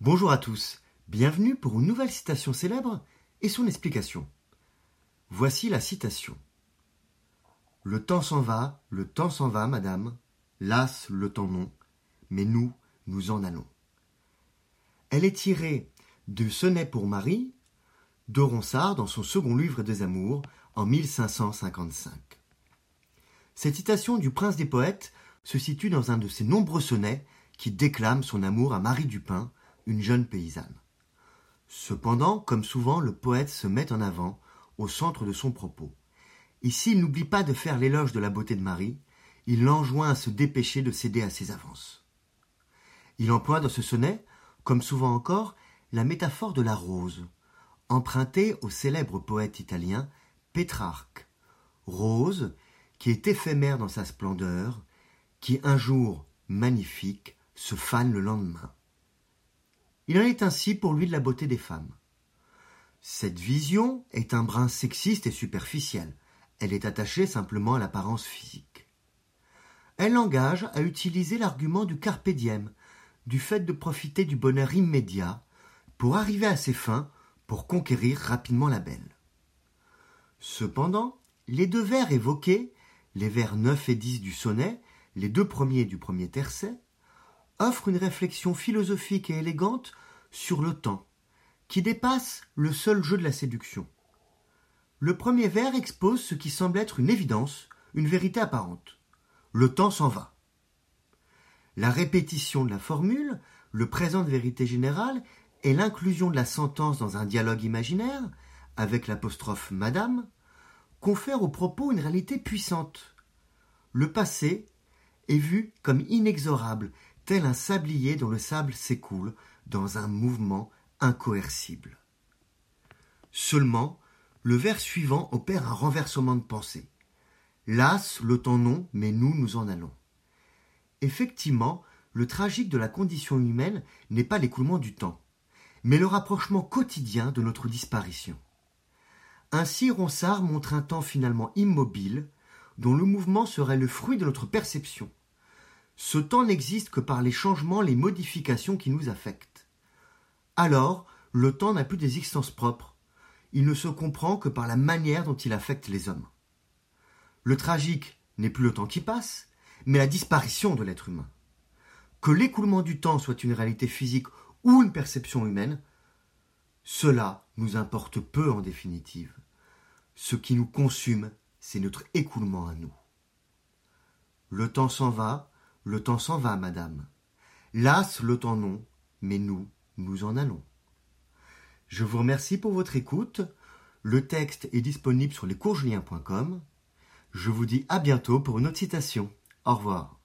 Bonjour à tous, bienvenue pour une nouvelle citation célèbre et son explication. Voici la citation. Le temps s'en va, le temps s'en va, madame, las le temps non, mais nous, nous en allons. Elle est tirée du Sonnet pour Marie de Ronsard dans son second livre des Amours en 1555. Cette citation du prince des poètes se situe dans un de ses nombreux sonnets qui déclament son amour à Marie Dupin, une jeune paysanne. Cependant, comme souvent, le poète se met en avant, au centre de son propos. Ici, il n'oublie pas de faire l'éloge de la beauté de Marie, il l'enjoint à se dépêcher de céder à ses avances. Il emploie dans ce sonnet, comme souvent encore, la métaphore de la rose, empruntée au célèbre poète italien Pétrarque. Rose, qui est éphémère dans sa splendeur, qui un jour magnifique se fane le lendemain. Il en est ainsi pour lui de la beauté des femmes. Cette vision est un brin sexiste et superficiel. Elle est attachée simplement à l'apparence physique. Elle l'engage à utiliser l'argument du carpe diem, du fait de profiter du bonheur immédiat pour arriver à ses fins, pour conquérir rapidement la belle. Cependant, les deux vers évoqués, les vers 9 et 10 du sonnet, les deux premiers du premier tercet, offre une réflexion philosophique et élégante sur le temps, qui dépasse le seul jeu de la séduction. Le premier vers expose ce qui semble être une évidence, une vérité apparente. Le temps s'en va. La répétition de la formule, le présent de vérité générale et l'inclusion de la sentence dans un dialogue imaginaire, avec l'apostrophe Madame, confèrent au propos une réalité puissante. Le passé est vu comme inexorable tel un sablier dont le sable s'écoule dans un mouvement incoercible. Seulement, le vers suivant opère un renversement de pensée. Las, le temps non, mais nous, nous en allons. Effectivement, le tragique de la condition humaine n'est pas l'écoulement du temps, mais le rapprochement quotidien de notre disparition. Ainsi, Ronsard montre un temps finalement immobile, dont le mouvement serait le fruit de notre perception, ce temps n'existe que par les changements, les modifications qui nous affectent. Alors, le temps n'a plus d'existence propre. Il ne se comprend que par la manière dont il affecte les hommes. Le tragique n'est plus le temps qui passe, mais la disparition de l'être humain. Que l'écoulement du temps soit une réalité physique ou une perception humaine, cela nous importe peu en définitive. Ce qui nous consume, c'est notre écoulement à nous. Le temps s'en va, le temps s'en va, madame. Las le temps non, mais nous, nous en allons. Je vous remercie pour votre écoute. Le texte est disponible sur lescoursjulien.com. Je vous dis à bientôt pour une autre citation. Au revoir.